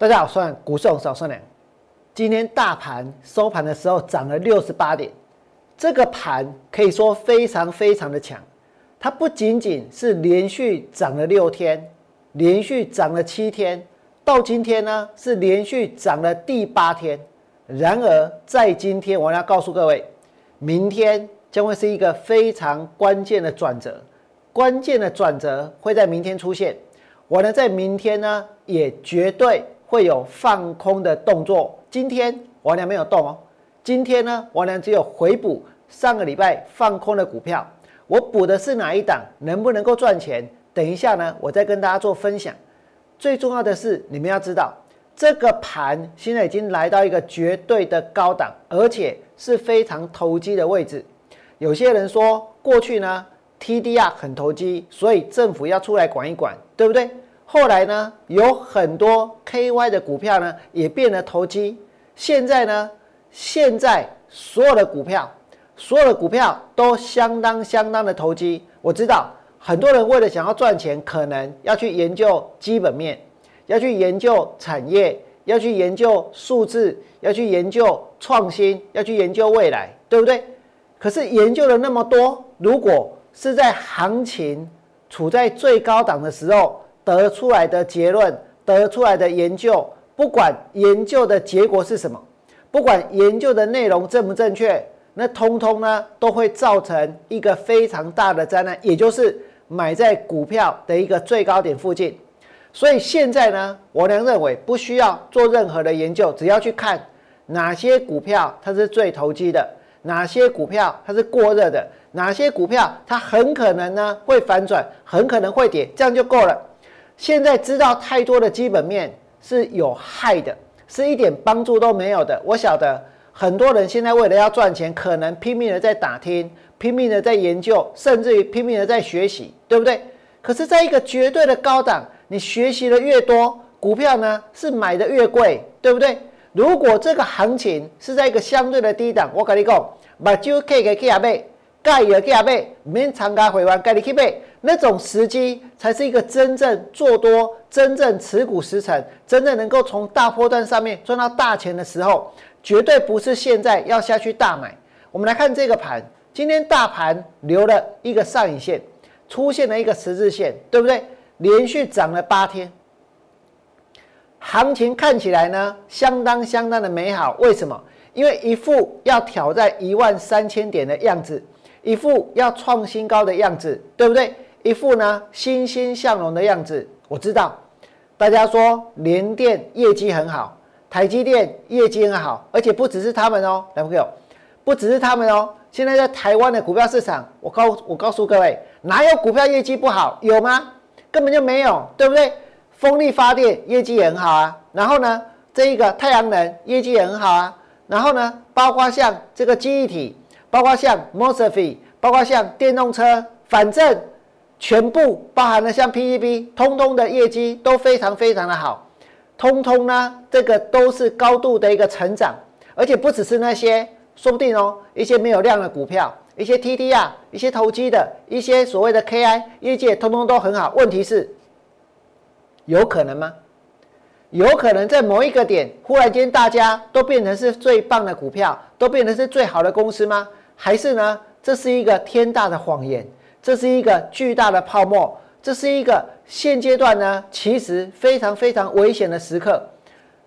大家好，我算股市少算两。今天大盘收盘的时候涨了六十八点，这个盘可以说非常非常的强。它不仅仅是连续涨了六天，连续涨了七天，到今天呢是连续涨了第八天。然而在今天，我要告诉各位，明天将会是一个非常关键的转折，关键的转折会在明天出现。我呢在明天呢也绝对会有放空的动作。今天王良没有动哦，今天呢王良只有回补上个礼拜放空的股票。我补的是哪一档？能不能够赚钱？等一下呢，我再跟大家做分享。最重要的是，你们要知道，这个盘现在已经来到一个绝对的高档，而且是非常投机的位置。有些人说，过去呢 TDR 很投机，所以政府要出来管一管，对不对？后来呢，有很多 KY 的股票呢也变得投机。现在呢，现在所有的股票。所有的股票都相当相当的投机。我知道很多人为了想要赚钱，可能要去研究基本面，要去研究产业，要去研究数字，要去研究创新，要去研究未来，对不对？可是研究了那么多，如果是在行情处在最高档的时候得出来的结论，得出来的研究，不管研究的结果是什么，不管研究的内容正不正确。那通通呢都会造成一个非常大的灾难，也就是买在股票的一个最高点附近。所以现在呢，我良认为不需要做任何的研究，只要去看哪些股票它是最投机的，哪些股票它是过热的，哪些股票它很可能呢会反转，很可能会跌，这样就够了。现在知道太多的基本面是有害的，是一点帮助都没有的。我晓得。很多人现在为了要赚钱，可能拼命的在打听，拼命的在研究，甚至于拼命的在学习，对不对？可是，在一个绝对的高档，你学习的越多，股票呢是买的越贵，对不对？如果这个行情是在一个相对的低档，我跟你讲，把就可以给阿贝，盖也给阿贝，免参加回完，盖你去买，那种时机才是一个真正做多、真正持股实成、真正能够从大波段上面赚到大钱的时候。绝对不是现在要下去大买。我们来看这个盘，今天大盘留了一个上影线，出现了一个十字线，对不对？连续涨了八天，行情看起来呢相当相当的美好。为什么？因为一副要挑战一万三千点的样子，一副要创新高的样子，对不对？一副呢欣欣向荣的样子。我知道大家说联电业绩很好。台积电业绩很好，而且不只是他们哦，来朋友，不只是他们哦。现在在台湾的股票市场，我告我告诉各位，哪有股票业绩不好？有吗？根本就没有，对不对？风力发电业绩也很好啊。然后呢，这一个太阳能业绩也很好啊。然后呢，包括像这个记忆体，包括像 m o s f e 包括像电动车，反正全部包含了像 PCB，通通的业绩都非常非常的好。通通呢，这个都是高度的一个成长，而且不只是那些，说不定哦，一些没有量的股票，一些 TD 啊，一些投机的，一些所谓的 KI 业界，通通都很好。问题是，有可能吗？有可能在某一个点，忽然间大家都变成是最棒的股票，都变成是最好的公司吗？还是呢，这是一个天大的谎言，这是一个巨大的泡沫？这是一个现阶段呢，其实非常非常危险的时刻。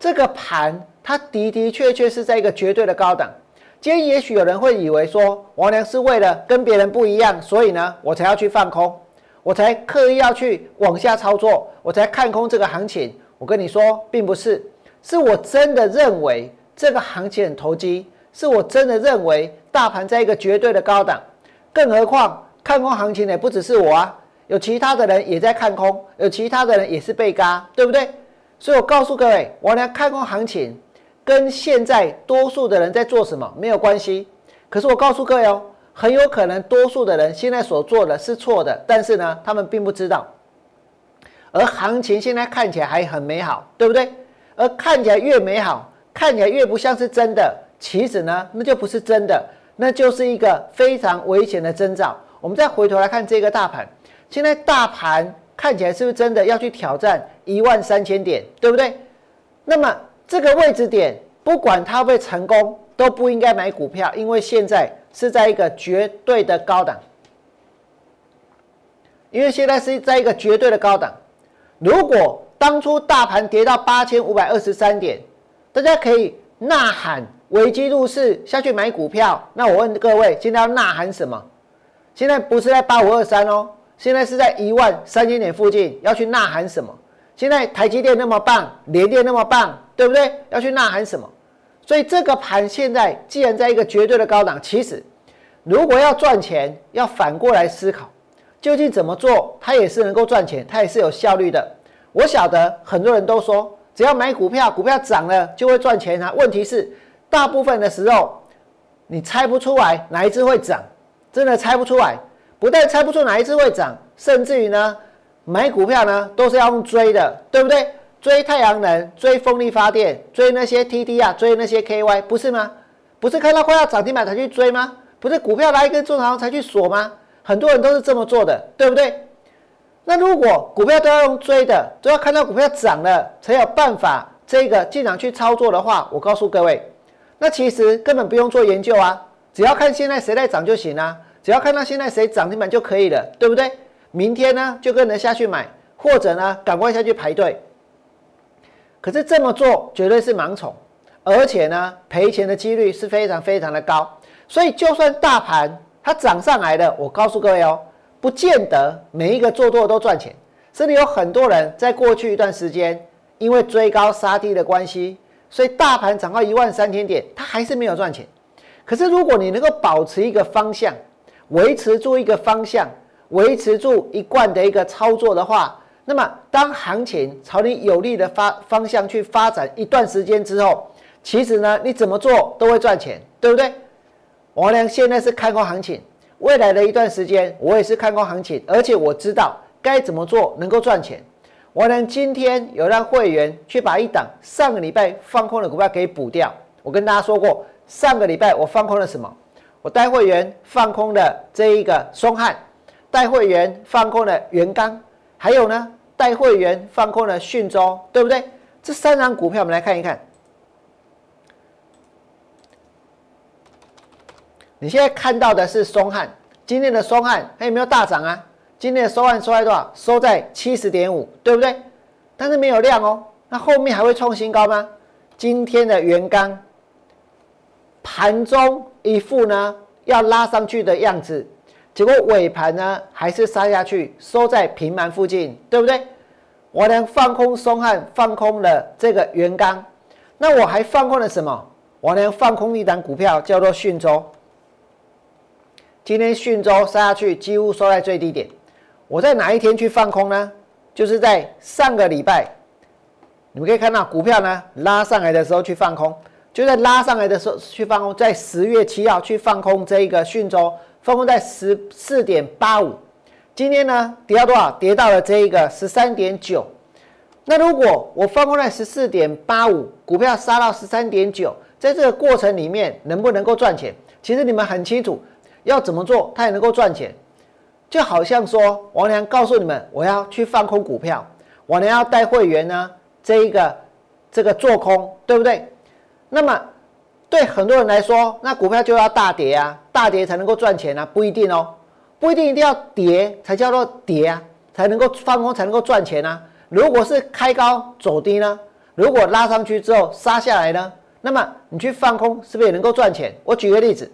这个盘它的的确确是在一个绝对的高档。今天也许有人会以为说，王良是为了跟别人不一样，所以呢，我才要去放空，我才刻意要去往下操作，我才看空这个行情。我跟你说，并不是，是我真的认为这个行情很投机，是我真的认为大盘在一个绝对的高档。更何况看空行情的不只是我啊。有其他的人也在看空，有其他的人也是被嘎，对不对？所以我告诉各位，我俩看空行情跟现在多数的人在做什么没有关系。可是我告诉各位哦，很有可能多数的人现在所做的是错的，但是呢，他们并不知道。而行情现在看起来还很美好，对不对？而看起来越美好，看起来越不像是真的，其实呢，那就不是真的，那就是一个非常危险的征兆。我们再回头来看这个大盘。现在大盘看起来是不是真的要去挑战一万三千点，对不对？那么这个位置点，不管它会成功，都不应该买股票，因为现在是在一个绝对的高档。因为现在是在一个绝对的高档。如果当初大盘跌到八千五百二十三点，大家可以呐喊危机入市下去买股票。那我问各位，现在要呐喊什么？现在不是在八五二三哦，现在是在一万三千点附近，要去呐喊什么？现在台积电那么棒，联电那么棒，对不对？要去呐喊什么？所以这个盘现在既然在一个绝对的高档，其实如果要赚钱，要反过来思考，究竟怎么做，它也是能够赚钱，它也是有效率的。我晓得很多人都说，只要买股票，股票涨了就会赚钱啊。问题是，大部分的时候你猜不出来哪一只会涨，真的猜不出来。不但猜不出哪一只会涨，甚至于呢，买股票呢都是要用追的，对不对？追太阳能，追风力发电，追那些 TD 啊，追那些 KY，不是吗？不是看到快要涨停板才去追吗？不是股票来一根中长才去锁吗？很多人都是这么做的，对不对？那如果股票都要用追的，都要看到股票涨了才有办法这个进场去操作的话，我告诉各位，那其实根本不用做研究啊，只要看现在谁在涨就行了，只要看到现在谁涨停板就可以了，对不对？明天呢就跟人下去买，或者呢赶快下去排队。可是这么做绝对是盲从，而且呢赔钱的几率是非常非常的高。所以就算大盘它涨上来了，我告诉各位哦。不见得每一个做多都赚钱，甚至有很多人在过去一段时间，因为追高杀低的关系，所以大盘涨到一万三千点，他还是没有赚钱。可是如果你能够保持一个方向，维持住一个方向，维持住一贯的一个操作的话，那么当行情朝你有利的发方向去发展一段时间之后，其实呢，你怎么做都会赚钱，对不对？王良现在是看空行情。未来的一段时间，我也是看空行情，而且我知道该怎么做能够赚钱。我呢，今天有让会员去把一档上个礼拜放空的股票给补掉。我跟大家说过，上个礼拜我放空了什么？我带会员放空的这一个松汉，带会员放空了元刚，还有呢，带会员放空了讯州，对不对？这三张股票我们来看一看。你现在看到的是松汉，今天的松汉还有没有大涨啊？今天的收汉收在多少？收在七十点五，对不对？但是没有量哦。那后面还会创新高吗？今天的元刚盘中一副呢要拉上去的样子，结果尾盘呢还是杀下去，收在平盘附近，对不对？我呢放空松汉，放空了这个元刚，那我还放空了什么？我呢放空一档股票叫做讯州。今天讯州杀下去，几乎收在最低点。我在哪一天去放空呢？就是在上个礼拜。你们可以看到股票呢拉上来的时候去放空，就在拉上来的时候去放空，在十月七号去放空这一个讯州，放空在十四点八五。今天呢跌到多少？跌到了这一个十三点九。那如果我放空在十四点八五，股票杀到十三点九，在这个过程里面能不能够赚钱？其实你们很清楚。要怎么做，它也能够赚钱，就好像说，王良告诉你们，我要去放空股票，王良要带会员呢，这一个这个做空，对不对？那么对很多人来说，那股票就要大跌啊，大跌才能够赚钱啊，不一定哦，不一定一定要跌才叫做跌啊，才能够放空才能够赚钱啊。如果是开高走低呢？如果拉上去之后杀下来呢？那么你去放空是不是也能够赚钱？我举个例子，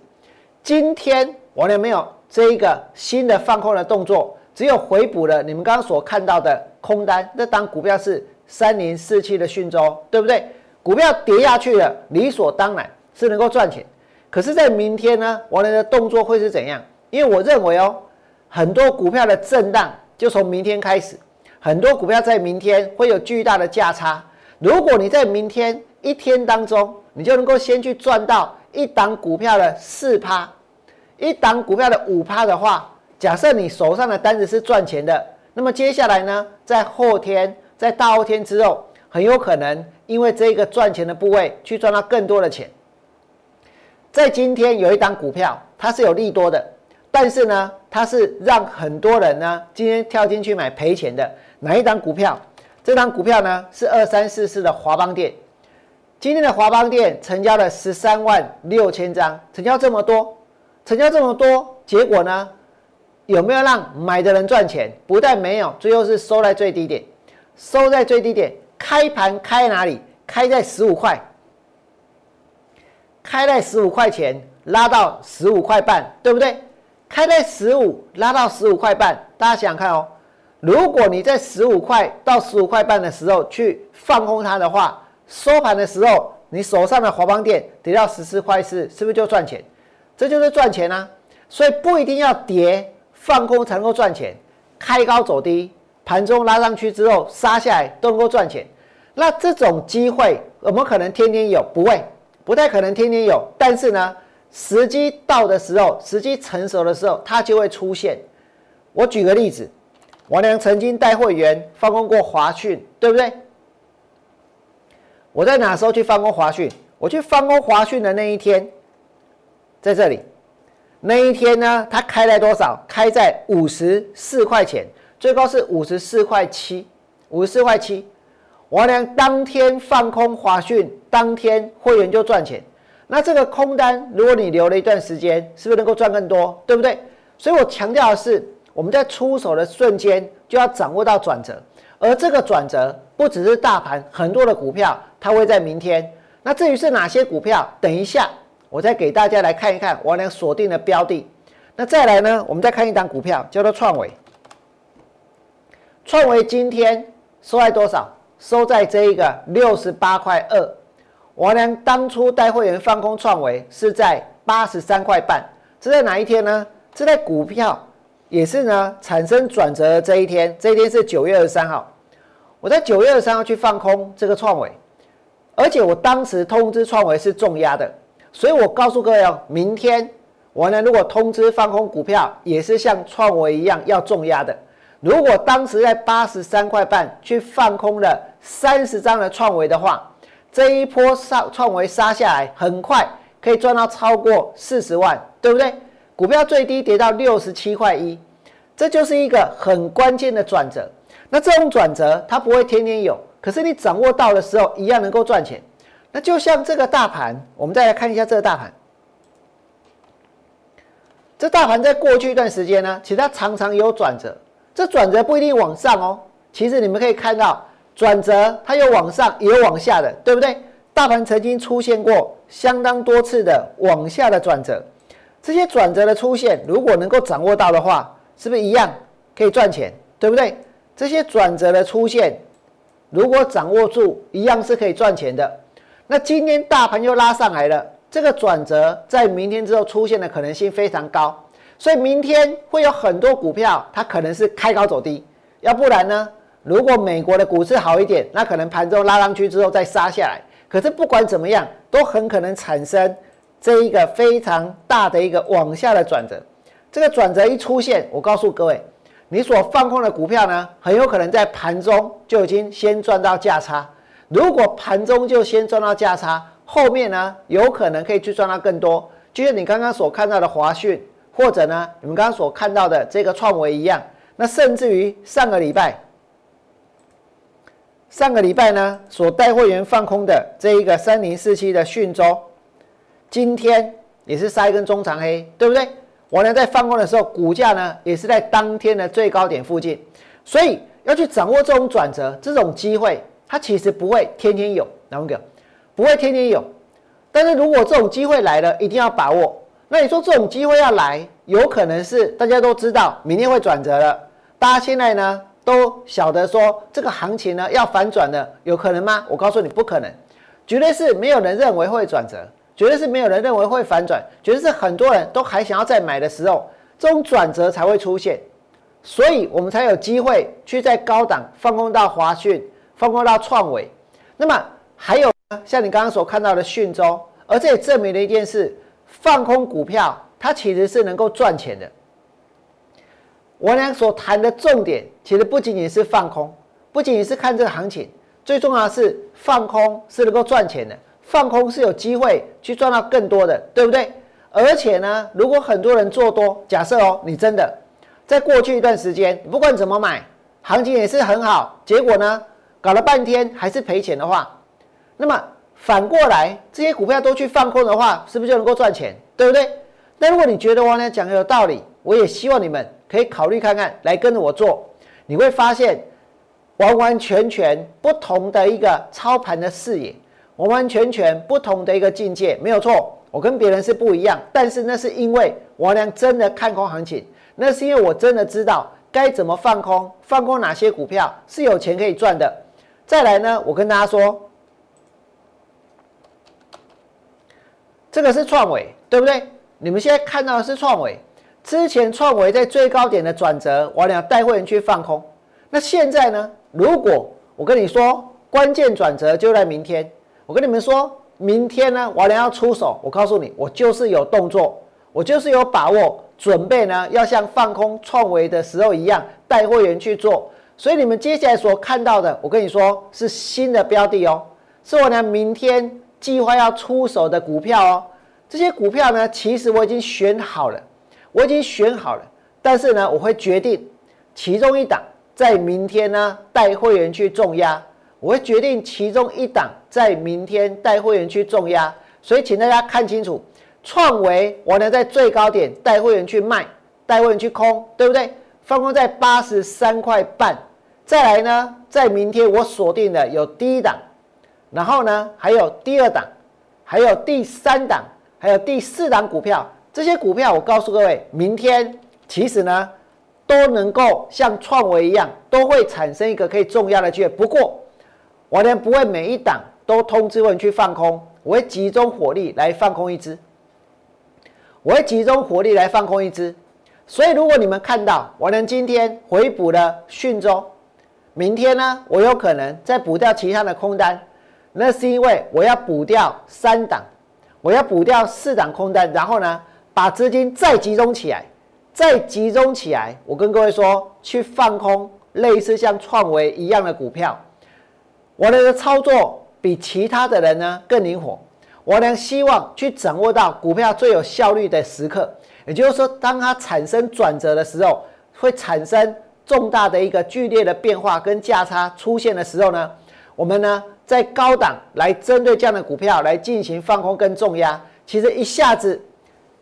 今天。完全没有这一个新的放空的动作，只有回补了你们刚刚所看到的空单。那当股票是三零四七的讯州，对不对？股票跌下去了，理所当然是能够赚钱。可是，在明天呢，王良的动作会是怎样？因为我认为哦，很多股票的震荡就从明天开始，很多股票在明天会有巨大的价差。如果你在明天一天当中，你就能够先去赚到一档股票的四趴。一档股票的五趴的话，假设你手上的单子是赚钱的，那么接下来呢，在后天、在大后天之后，很有可能因为这个赚钱的部位去赚到更多的钱。在今天有一档股票，它是有利多的，但是呢，它是让很多人呢今天跳进去买赔钱的。哪一档股票？这档股票呢是二三四四的华邦电。今天的华邦店成交了十三万六千张，成交这么多，成交这么多，结果呢？有没有让买的人赚钱？不但没有，最后是收在最低点，收在最低点，开盘开哪里？开在十五块，开在十五块钱，拉到十五块半，对不对？开在十五，拉到十五块半，大家想想看哦。如果你在十五块到十五块半的时候去放空它的话，收盘的时候你手上的华邦店跌到十四块四，是不是就赚钱？这就是赚钱啊！所以不一定要跌。放空才能够赚钱，开高走低，盘中拉上去之后杀下来都能够赚钱。那这种机会我们可能天天有？不会，不太可能天天有。但是呢，时机到的时候，时机成熟的时候，它就会出现。我举个例子，王良曾经带会员放空过华讯，对不对？我在哪时候去放空华讯？我去放空华讯的那一天，在这里。那一天呢，它开在多少？开在五十四块钱，最高是五十四块七，五十四块七。王良当天放空华讯，当天会员就赚钱。那这个空单，如果你留了一段时间，是不是能够赚更多？对不对？所以我强调的是，我们在出手的瞬间就要掌握到转折，而这个转折不只是大盘，很多的股票它会在明天。那至于是哪些股票，等一下。我再给大家来看一看王良锁定的标的。那再来呢？我们再看一档股票，叫做创维。创维今天收在多少？收在这一个六十八块二。王良当初带会员放空创维是在八十三块半。这在哪一天呢？这在股票也是呢产生转折的这一天。这一天是九月二十三号。我在九月二十三号去放空这个创维，而且我当时通知创维是重压的。所以我告诉各位哦，明天我呢如果通知放空股票，也是像创维一样要重压的。如果当时在八十三块半去放空了三十张的创维的话，这一波上创维杀下来，很快可以赚到超过四十万，对不对？股票最低跌到六十七块一，这就是一个很关键的转折。那这种转折它不会天天有，可是你掌握到的时候，一样能够赚钱。那就像这个大盘，我们再来看一下这个大盘。这大盘在过去一段时间呢，其实它常常有转折。这转折不一定往上哦，其实你们可以看到，转折它有往上，也有往下的，对不对？大盘曾经出现过相当多次的往下的转折。这些转折的出现，如果能够掌握到的话，是不是一样可以赚钱？对不对？这些转折的出现，如果掌握住，一样是可以赚钱的。那今天大盘又拉上来了，这个转折在明天之后出现的可能性非常高，所以明天会有很多股票它可能是开高走低，要不然呢，如果美国的股市好一点，那可能盘中拉上去之后再杀下来。可是不管怎么样，都很可能产生这一个非常大的一个往下的转折。这个转折一出现，我告诉各位，你所放空的股票呢，很有可能在盘中就已经先赚到价差。如果盘中就先赚到价差，后面呢有可能可以去赚到更多，就像你刚刚所看到的华讯，或者呢你们刚刚所看到的这个创维一样。那甚至于上个礼拜，上个礼拜呢所带会员放空的这一个三零四七的讯州，今天也是杀一根中长黑，对不对？我呢在放空的时候，股价呢也是在当天的最高点附近，所以要去掌握这种转折，这种机会。它其实不会天天有，哪个？不会天天有。但是如果这种机会来了，一定要把握。那你说这种机会要来，有可能是大家都知道明天会转折了。大家现在呢都晓得说这个行情呢要反转的，有可能吗？我告诉你，不可能，绝对是没有人认为会转折，绝对是没有人认为会反转，绝对是很多人都还想要再买的时候，这种转折才会出现。所以我们才有机会去在高档放空到华讯。放空到创维，那么还有呢像你刚刚所看到的讯州，而这也证明了一件事：放空股票它其实是能够赚钱的。我俩所谈的重点，其实不仅仅是放空，不仅仅是看这个行情，最重要的是放空是能够赚钱的，放空是有机会去赚到更多的，对不对？而且呢，如果很多人做多，假设哦，你真的在过去一段时间，不管怎么买，行情也是很好，结果呢？搞了半天还是赔钱的话，那么反过来这些股票都去放空的话，是不是就能够赚钱？对不对？那如果你觉得王良讲的有道理，我也希望你们可以考虑看看，来跟着我做，你会发现完完全全不同的一个操盘的视野，完完全全不同的一个境界，没有错。我跟别人是不一样，但是那是因为王良真的看空行情，那是因为我真的知道该怎么放空，放空哪些股票是有钱可以赚的。再来呢，我跟大家说，这个是创伟，对不对？你们现在看到的是创维，之前创维在最高点的转折，我俩带会员去放空。那现在呢？如果我跟你说关键转折就在明天，我跟你们说明天呢，我俩要出手。我告诉你，我就是有动作，我就是有把握，准备呢要像放空创维的时候一样带会员去做。所以你们接下来所看到的，我跟你说是新的标的哦，是我俩明天计划要出手的股票哦。这些股票呢，其实我已经选好了，我已经选好了。但是呢，我会决定其中一档在明天呢带会员去重压，我会决定其中一档在明天带会员去重压。所以请大家看清楚，创维我呢在最高点带会员去卖，带会员去空，对不对？放空在八十三块半。再来呢，在明天我锁定的有第一档，然后呢还有第二档，还有第三档。还有第四档股票，这些股票我告诉各位，明天其实呢都能够像创维一样，都会产生一个可以重要的机会。不过，我呢不会每一档都通知问去放空，我会集中火力来放空一只，我会集中火力来放空一只。所以，如果你们看到我能今天回补了讯州，明天呢我有可能再补掉其他的空单，那是因为我要补掉三档。我要补掉四档空单，然后呢，把资金再集中起来，再集中起来。我跟各位说，去放空类似像创维一样的股票。我的操作比其他的人呢更灵活。我呢希望去掌握到股票最有效率的时刻，也就是说，当它产生转折的时候，会产生重大的一个剧烈的变化跟价差出现的时候呢，我们呢。在高档来针对这样的股票来进行放空跟重压，其实一下子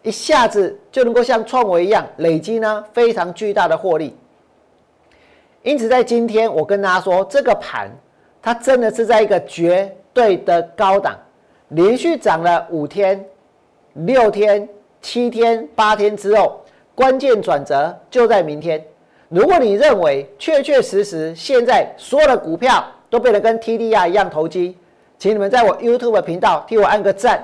一下子就能够像创维一样累积呢非常巨大的获利。因此，在今天我跟大家说，这个盘它真的是在一个绝对的高档，连续涨了五天、六天、七天、八天之后，关键转折就在明天。如果你认为确确实实现在所有的股票，都变得跟 TDR 一样投机，请你们在我 YouTube 频道替我按个赞。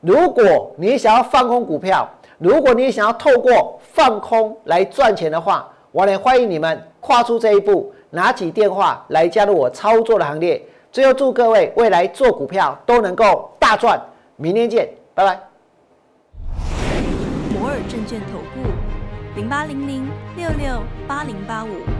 如果你想要放空股票，如果你想要透过放空来赚钱的话，我也欢迎你们跨出这一步，拿起电话来加入我操作的行列。最后祝各位未来做股票都能够大赚，明天见，拜拜。摩尔证券投顾零八零零六六八零八五。